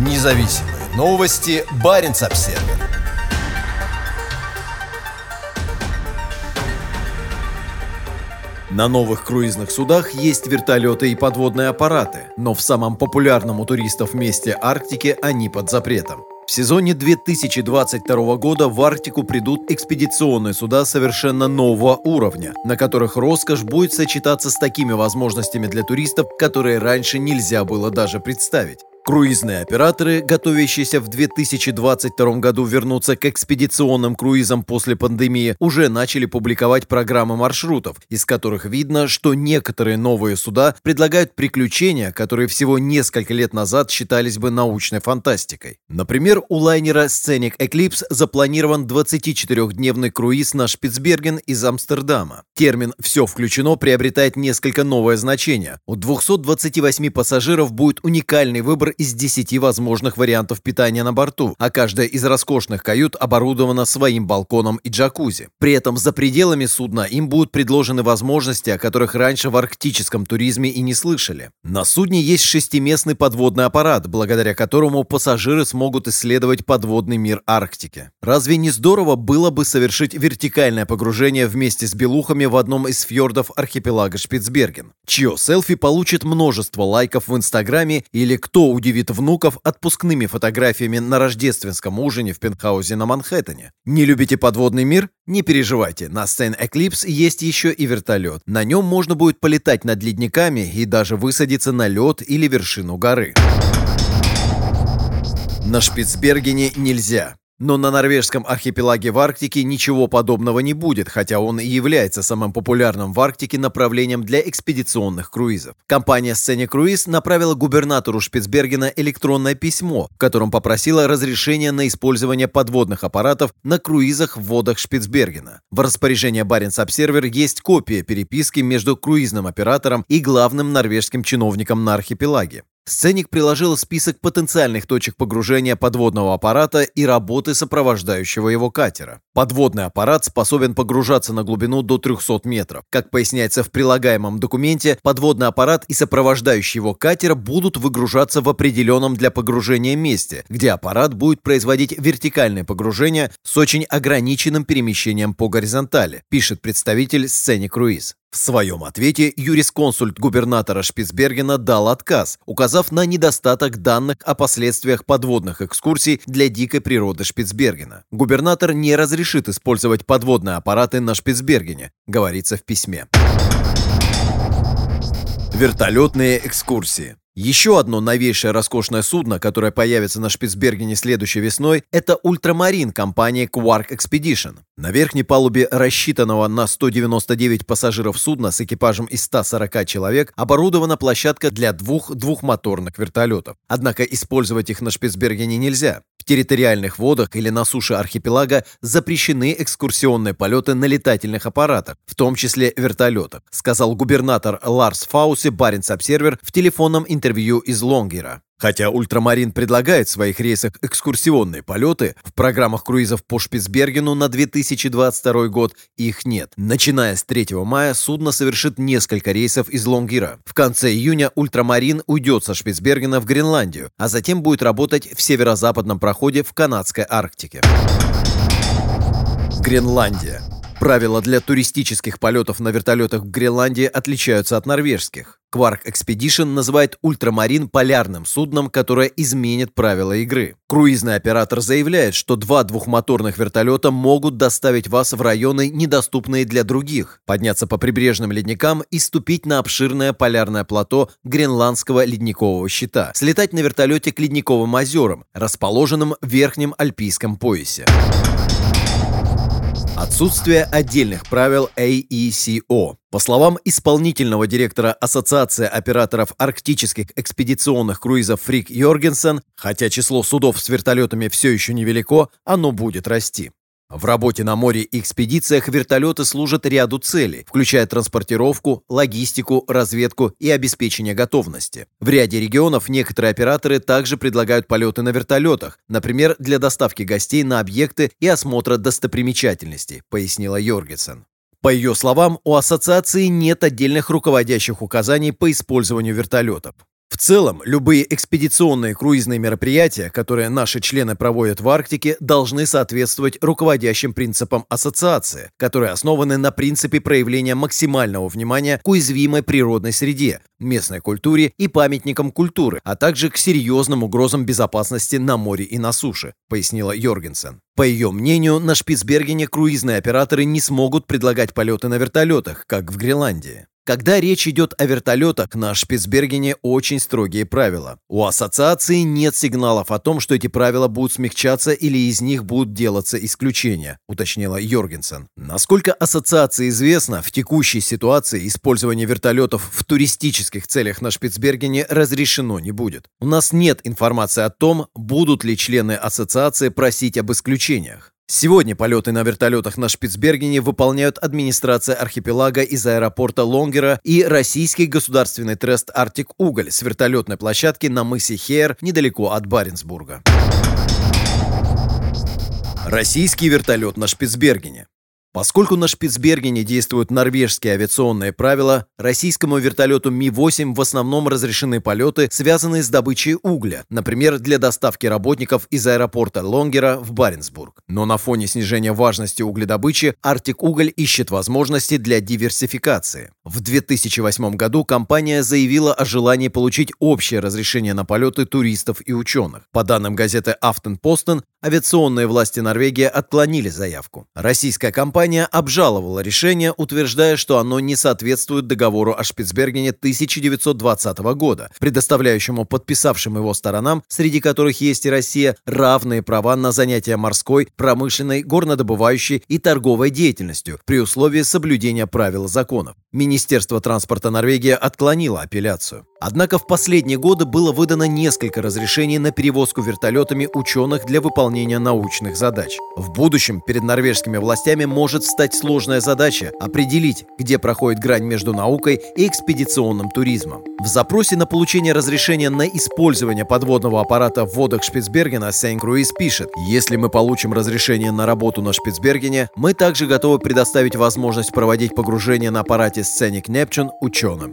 Независимые новости. Барин обсерва На новых круизных судах есть вертолеты и подводные аппараты, но в самом популярном у туристов месте Арктики они под запретом. В сезоне 2022 года в Арктику придут экспедиционные суда совершенно нового уровня, на которых роскошь будет сочетаться с такими возможностями для туристов, которые раньше нельзя было даже представить. Круизные операторы, готовящиеся в 2022 году вернуться к экспедиционным круизам после пандемии, уже начали публиковать программы маршрутов, из которых видно, что некоторые новые суда предлагают приключения, которые всего несколько лет назад считались бы научной фантастикой. Например, у лайнера Scenic Eclipse запланирован 24-дневный круиз на Шпицберген из Амстердама. Термин «все включено» приобретает несколько новое значение. У 228 пассажиров будет уникальный выбор из 10 возможных вариантов питания на борту, а каждая из роскошных кают оборудована своим балконом и джакузи. При этом за пределами судна им будут предложены возможности, о которых раньше в арктическом туризме и не слышали. На судне есть шестиместный подводный аппарат, благодаря которому пассажиры смогут исследовать подводный мир Арктики. Разве не здорово было бы совершить вертикальное погружение вместе с белухами в одном из фьордов архипелага Шпицберген? Чье селфи получит множество лайков в Инстаграме или кто удивится удивит внуков отпускными фотографиями на рождественском ужине в пентхаусе на Манхэттене. Не любите подводный мир? Не переживайте, на Сцен Эклипс есть еще и вертолет. На нем можно будет полетать над ледниками и даже высадиться на лед или вершину горы. На Шпицбергене нельзя. Но на норвежском архипелаге в Арктике ничего подобного не будет, хотя он и является самым популярным в Арктике направлением для экспедиционных круизов. Компания Сцене Круиз направила губернатору Шпицбергена электронное письмо, в котором попросила разрешения на использование подводных аппаратов на круизах в водах Шпицбергена. В распоряжении Баренц Обсервер есть копия переписки между круизным оператором и главным норвежским чиновником на архипелаге. Сценик приложил список потенциальных точек погружения подводного аппарата и работы сопровождающего его катера. Подводный аппарат способен погружаться на глубину до 300 метров. Как поясняется в прилагаемом документе, подводный аппарат и сопровождающий его катер будут выгружаться в определенном для погружения месте, где аппарат будет производить вертикальное погружение с очень ограниченным перемещением по горизонтали, пишет представитель сцене круиз. В своем ответе юрисконсульт губернатора Шпицбергена дал отказ, указав на недостаток данных о последствиях подводных экскурсий для дикой природы Шпицбергена. Губернатор не разрешит использовать подводные аппараты на Шпицбергене, говорится в письме. Вертолетные экскурсии. Еще одно новейшее роскошное судно, которое появится на Шпицбергене следующей весной, это ультрамарин компании Quark Expedition. На верхней палубе рассчитанного на 199 пассажиров судна с экипажем из 140 человек оборудована площадка для двух двухмоторных вертолетов. Однако использовать их на Шпицбергене нельзя. В территориальных водах или на суше архипелага запрещены экскурсионные полеты на летательных аппаратах, в том числе вертолетах, сказал губернатор Ларс Фауси Баренц Обсервер в телефонном интервью из Лонгера. Хотя «Ультрамарин» предлагает в своих рейсах экскурсионные полеты, в программах круизов по Шпицбергену на 2022 год их нет. Начиная с 3 мая судно совершит несколько рейсов из Лонгира. В конце июня «Ультрамарин» уйдет со Шпицбергена в Гренландию, а затем будет работать в северо-западном проходе в канадской Арктике. Гренландия. Правила для туристических полетов на вертолетах в Гренландии отличаются от норвежских. Quark Expedition называет ультрамарин полярным судном, которое изменит правила игры. Круизный оператор заявляет, что два двухмоторных вертолета могут доставить вас в районы, недоступные для других, подняться по прибрежным ледникам и ступить на обширное полярное плато Гренландского ледникового щита, слетать на вертолете к ледниковым озерам, расположенным в верхнем альпийском поясе. Отсутствие отдельных правил AECO. По словам исполнительного директора Ассоциации операторов арктических экспедиционных круизов Фрик Йоргенсен, хотя число судов с вертолетами все еще невелико, оно будет расти. В работе на море и экспедициях вертолеты служат ряду целей, включая транспортировку, логистику, разведку и обеспечение готовности. В ряде регионов некоторые операторы также предлагают полеты на вертолетах, например, для доставки гостей на объекты и осмотра достопримечательностей, пояснила Йоргенсен. По ее словам, у ассоциации нет отдельных руководящих указаний по использованию вертолетов. В целом, любые экспедиционные круизные мероприятия, которые наши члены проводят в Арктике, должны соответствовать руководящим принципам ассоциации, которые основаны на принципе проявления максимального внимания к уязвимой природной среде, местной культуре и памятникам культуры, а также к серьезным угрозам безопасности на море и на суше, пояснила Йоргенсен. По ее мнению, на Шпицбергене круизные операторы не смогут предлагать полеты на вертолетах, как в Гренландии. Когда речь идет о вертолетах, на Шпицбергене очень строгие правила. У ассоциации нет сигналов о том, что эти правила будут смягчаться или из них будут делаться исключения, уточнила Йоргенсен. Насколько ассоциации известно, в текущей ситуации использование вертолетов в туристических целях на Шпицбергене разрешено не будет. У нас нет информации о том, будут ли члены ассоциации просить об исключениях. Сегодня полеты на вертолетах на Шпицбергене выполняют администрация архипелага из аэропорта Лонгера и российский государственный трест «Арктик Уголь» с вертолетной площадки на мысе Хейр недалеко от Баренцбурга. Российский вертолет на Шпицбергене. Поскольку на Шпицбергене действуют норвежские авиационные правила, российскому вертолету Ми-8 в основном разрешены полеты, связанные с добычей угля, например, для доставки работников из аэропорта Лонгера в Баренцбург. Но на фоне снижения важности угледобычи Арктик Уголь ищет возможности для диверсификации. В 2008 году компания заявила о желании получить общее разрешение на полеты туристов и ученых. По данным газеты Aftenposten, авиационные власти Норвегии отклонили заявку. Российская компания Компания обжаловала решение, утверждая, что оно не соответствует договору о Шпицбергене 1920 года, предоставляющему подписавшим его сторонам, среди которых есть и Россия, равные права на занятия морской, промышленной, горнодобывающей и торговой деятельностью при условии соблюдения правил законов. Министерство транспорта Норвегии отклонило апелляцию. Однако в последние годы было выдано несколько разрешений на перевозку вертолетами ученых для выполнения научных задач. В будущем перед норвежскими властями может стать сложная задача определить, где проходит грань между наукой и экспедиционным туризмом. В запросе на получение разрешения на использование подводного аппарата в водах Шпицбергена Сейн-Круиз пишет, если мы получим разрешение на работу на Шпицбергене, мы также готовы предоставить возможность проводить погружение на аппарате Scenic Neptune ученым.